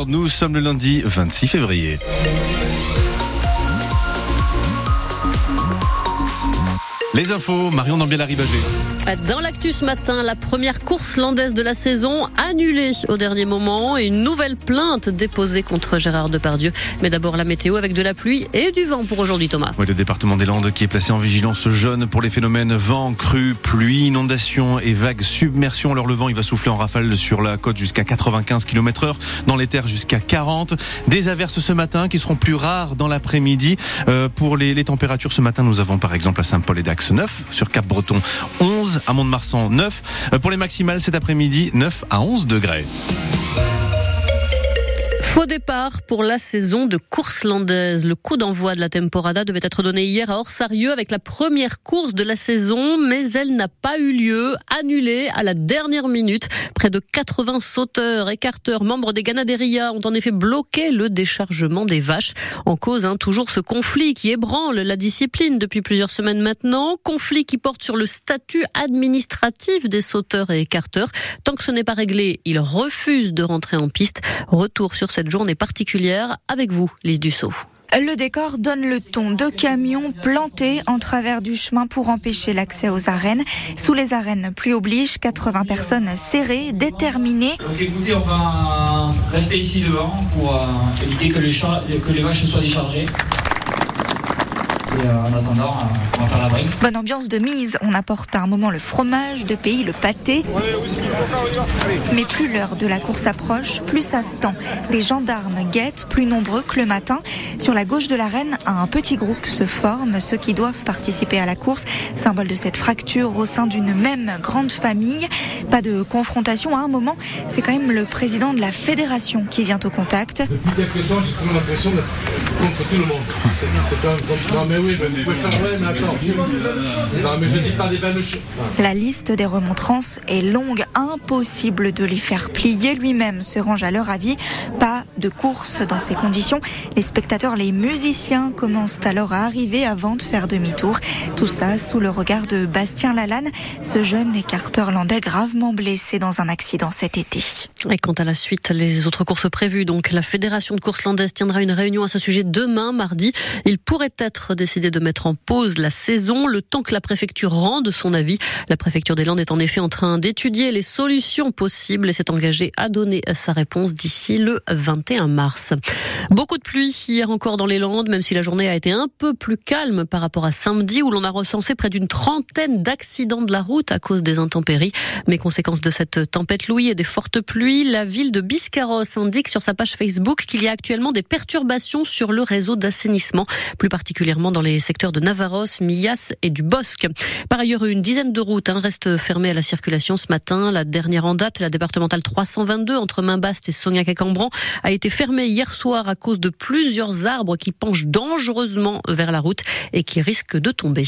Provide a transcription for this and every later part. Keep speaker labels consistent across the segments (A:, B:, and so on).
A: 6h, nous sommes le lundi 26 février. Les infos, Marion Dambiel-Arribagé.
B: Dans l'actu ce matin, la première course landaise de la saison annulée au dernier moment et une nouvelle plainte déposée contre Gérard Depardieu. Mais d'abord la météo avec de la pluie et du vent pour aujourd'hui Thomas.
A: Oui, le département des Landes qui est placé en vigilance jaune pour les phénomènes vent, crue, pluie, inondation et vagues submersion. Alors le vent il va souffler en rafale sur la côte jusqu'à 95 km heure, dans les terres jusqu'à 40. Des averses ce matin qui seront plus rares dans l'après-midi. Euh, pour les, les températures ce matin, nous avons par exemple à Saint-Paul et Dax 9, sur Cap-Breton 11, à Mont-de-Marsan 9. Pour les maximales cet après-midi, 9 à 11 degrés.
B: Faux départ pour la saison de course landaise. Le coup d'envoi de la temporada devait être donné hier à Orsarieux avec la première course de la saison, mais elle n'a pas eu lieu, annulée à la dernière minute. Près de 80 sauteurs, écarteurs, membres des Ganaderia ont en effet bloqué le déchargement des vaches. En cause, hein, toujours ce conflit qui ébranle la discipline depuis plusieurs semaines maintenant. Conflit qui porte sur le statut administratif des sauteurs et écarteurs. Tant que ce n'est pas réglé, ils refusent de rentrer en piste. Retour sur cette journée particulière avec vous, Lise Dussault.
C: Le décor donne le ton. Deux camions plantés en travers du chemin pour empêcher l'accès aux arènes. Sous les arènes, plus oblige, 80 personnes serrées, déterminées.
D: Donc écoutez, on va rester ici devant pour euh, éviter que les, que les vaches soient déchargées. Et euh, en attendant, euh, on va faire la brique.
C: Bonne ambiance de mise. On apporte à un moment le fromage de pays, le pâté. Mais plus l'heure de la course approche, plus ça se tend. Des gendarmes guettent, plus nombreux que le matin. Sur la gauche de l'arène, un petit groupe se forme, ceux qui doivent participer à la course, symbole de cette fracture au sein d'une même grande famille. Pas de confrontation à un moment, c'est quand même le président de la fédération qui vient au contact.
E: Depuis quelques temps, j'ai toujours l'impression d'être contre tout le monde. C'est quand même comme... Non mais oui, mais vous pouvez faire ouais, mais attends. Non mais je dis pas des belles choses.
C: La liste des remontrances est longue, impossible de les faire plier. Lui-même se range à leur avis. Pas de course dans ces conditions. Les spectateurs, les musiciens commencent alors à arriver avant de faire demi-tour. Tout ça sous le regard de Bastien Lalanne, ce jeune écarteur landais gravement blessé dans un accident cet été.
B: Et quant à la suite, les autres courses prévues, donc la Fédération de course landaise tiendra une réunion à ce sujet demain, mardi. Il pourrait être décidé de mettre en pause la saison le temps que la préfecture rende son avis. La préfecture des Landes est en effet en train d'étudier les solutions possibles et s'est engagée à donner sa réponse d'ici le 21 mars. Beaucoup de pluie hier encore dans les Landes, même si la journée a été un peu plus calme par rapport à samedi où l'on a recensé près d'une trentaine d'accidents de la route à cause des intempéries. Mais conséquence de cette tempête Louis et des fortes pluies, la ville de Biscarros indique sur sa page Facebook qu'il y a actuellement des perturbations sur le réseau d'assainissement, plus particulièrement dans les secteurs de Navarros, Millas et du Bosque. Par ailleurs, une dizaine de routes hein, restent fermées à la circulation ce matin. La dernière en date, la départementale 322 entre Mainbaste et Sognac et Cambran, a été fermée hier soir à cause de plusieurs arbres qui penchent dangereusement vers la route et qui risquent de tomber.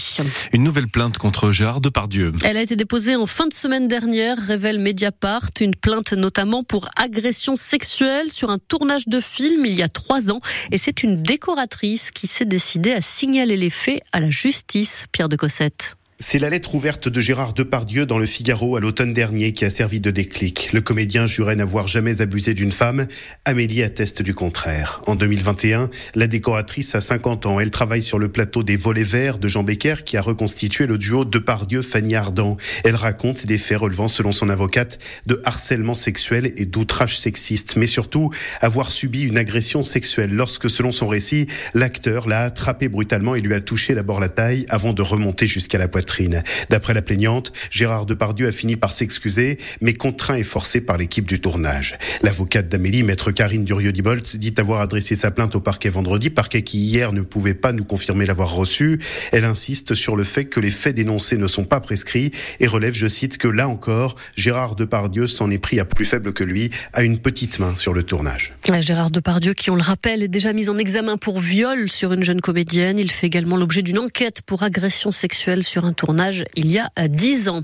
A: Une nouvelle plainte contre Gérard Depardieu.
B: Elle a été déposée en fin de semaine dernière, révèle Mediapart, une plainte notamment pour agression sexuelle sur un tournage de film il y a trois ans. Et c'est une décoratrice qui s'est décidée à signaler les faits à la justice, Pierre de Cossette.
F: C'est la lettre ouverte de Gérard Depardieu dans le Figaro à l'automne dernier qui a servi de déclic. Le comédien jurait n'avoir jamais abusé d'une femme. Amélie atteste du contraire. En 2021, la décoratrice a 50 ans. Elle travaille sur le plateau des Volets Verts de Jean Becker qui a reconstitué le duo Depardieu-Fanny Ardant. Elle raconte des faits relevant, selon son avocate, de harcèlement sexuel et d'outrage sexiste, mais surtout avoir subi une agression sexuelle lorsque, selon son récit, l'acteur l'a attrapé brutalement et lui a touché d'abord la taille avant de remonter jusqu'à la poitrine. D'après la plaignante, Gérard Depardieu a fini par s'excuser, mais contraint et forcé par l'équipe du tournage. L'avocate d'Amélie, maître Karine Durieux-Dibolt, dit avoir adressé sa plainte au parquet vendredi, parquet qui hier ne pouvait pas nous confirmer l'avoir reçu. Elle insiste sur le fait que les faits dénoncés ne sont pas prescrits et relève, je cite, que là encore, Gérard Depardieu s'en est pris à plus faible que lui, à une petite main sur le tournage.
B: Gérard Depardieu, qui on le rappelle, est déjà mis en examen pour viol sur une jeune comédienne. Il fait également l'objet d'une enquête pour agression sexuelle sur un tournage il y a 10 ans.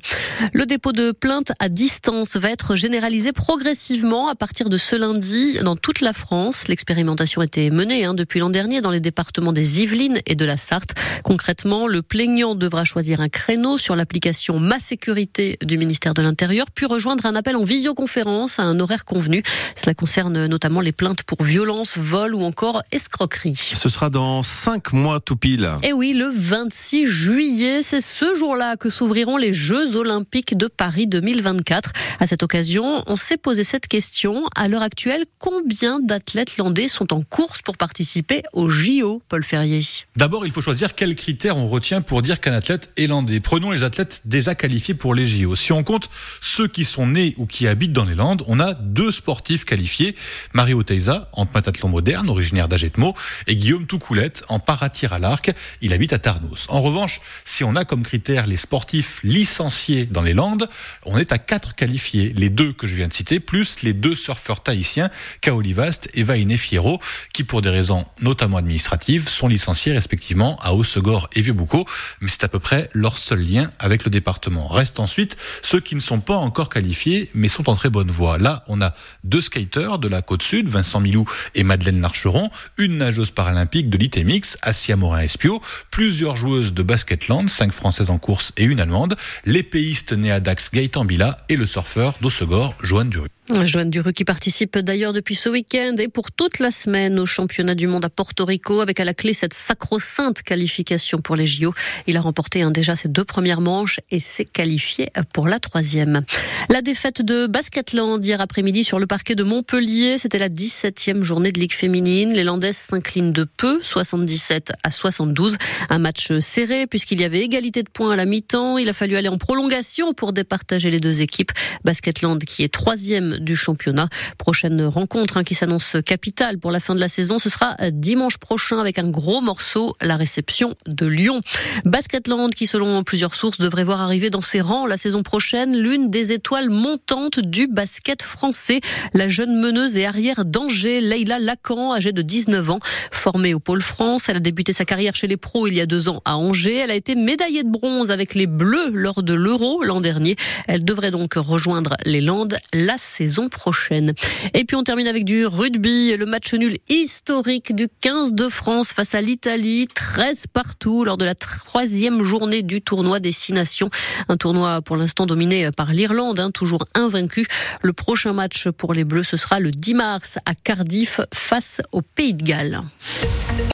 B: Le dépôt de plainte à distance va être généralisé progressivement à partir de ce lundi dans toute la France. L'expérimentation a été menée hein, depuis l'an dernier dans les départements des Yvelines et de la Sarthe. Concrètement, le plaignant devra choisir un créneau sur l'application Ma Sécurité du ministère de l'Intérieur, puis rejoindre un appel en visioconférence à un horaire convenu. Cela concerne notamment les plaintes pour violence, vol ou encore escroquerie.
A: Ce sera dans cinq mois tout pile.
B: Et oui, le 26 juillet, c'est ce jour-là que s'ouvriront les Jeux Olympiques de Paris 2024. À cette occasion, on s'est posé cette question. À l'heure actuelle, combien d'athlètes landais sont en course pour participer aux JO, Paul Ferrier?
G: D'abord, il faut choisir quels critères on retient pour dire qu'un athlète est landais. Prenons les athlètes déjà qualifiés pour les JO. Si on compte ceux qui sont nés ou qui habitent dans les Landes, on a deux sportifs qualifiés. Mario Teiza, en pentathlon moderne, originaire d'Agetmo, et Guillaume Toucoulette, en paratir à l'arc. Il habite à Tarnos. En revanche, si on a comme critère les sportifs licenciés dans les Landes, on est à quatre qualifiés. Les deux que je viens de citer, plus les deux surfeurs tahitiens, Kaoli Vast et Vainé Fierro, qui pour des raisons notamment administratives sont licenciés respectivement à Haussegor et Vieux-Boucau. Mais c'est à peu près leur seul lien avec le département. Restent ensuite ceux qui ne sont pas encore qualifiés, mais sont en très bonne voie. Là, on a deux skaters de la côte sud, Vincent Milou et Madeleine Larcheron, une nageuse paralympique de l'ITMX, Assia Morin-Espio, plusieurs joueuses de basketland, cinq françaises en course et une allemande, l'épéiste né à Dax Gaëtan Bila et le surfeur d'Ossegor, Joanne Duru.
B: Joanne Duru qui participe d'ailleurs depuis ce week-end et pour toute la semaine au championnat du monde à Porto Rico avec à la clé cette sacro-sainte qualification pour les JO. Il a remporté déjà ses deux premières manches et s'est qualifié pour la troisième. La défaite de Basketland hier après-midi sur le parquet de Montpellier, c'était la 17e journée de Ligue féminine. Les Landaises s'inclinent de peu, 77 à 72. Un match serré puisqu'il y avait égalité de points à la mi-temps. Il a fallu aller en prolongation pour départager les deux équipes. Basketland qui est troisième du championnat. Prochaine rencontre hein, qui s'annonce capitale pour la fin de la saison, ce sera dimanche prochain avec un gros morceau, la réception de Lyon. Basketland qui selon plusieurs sources devrait voir arriver dans ses rangs la saison prochaine l'une des étoiles montantes du basket français, la jeune meneuse et arrière d'Angers, Leïla Lacan, âgée de 19 ans, formée au Pôle France. Elle a débuté sa carrière chez les pros il y a deux ans à Angers. Elle a été médaillée de bronze avec les Bleus lors de l'Euro l'an dernier. Elle devrait donc rejoindre les Landes la saison prochaine. Et puis on termine avec du rugby, le match nul historique du 15 de France face à l'Italie, 13 partout lors de la troisième journée du tournoi des Six Nations. Un tournoi pour l'instant dominé par l'Irlande, hein, toujours invaincu. Le prochain match pour les Bleus, ce sera le 10 mars à Cardiff face au Pays de Galles.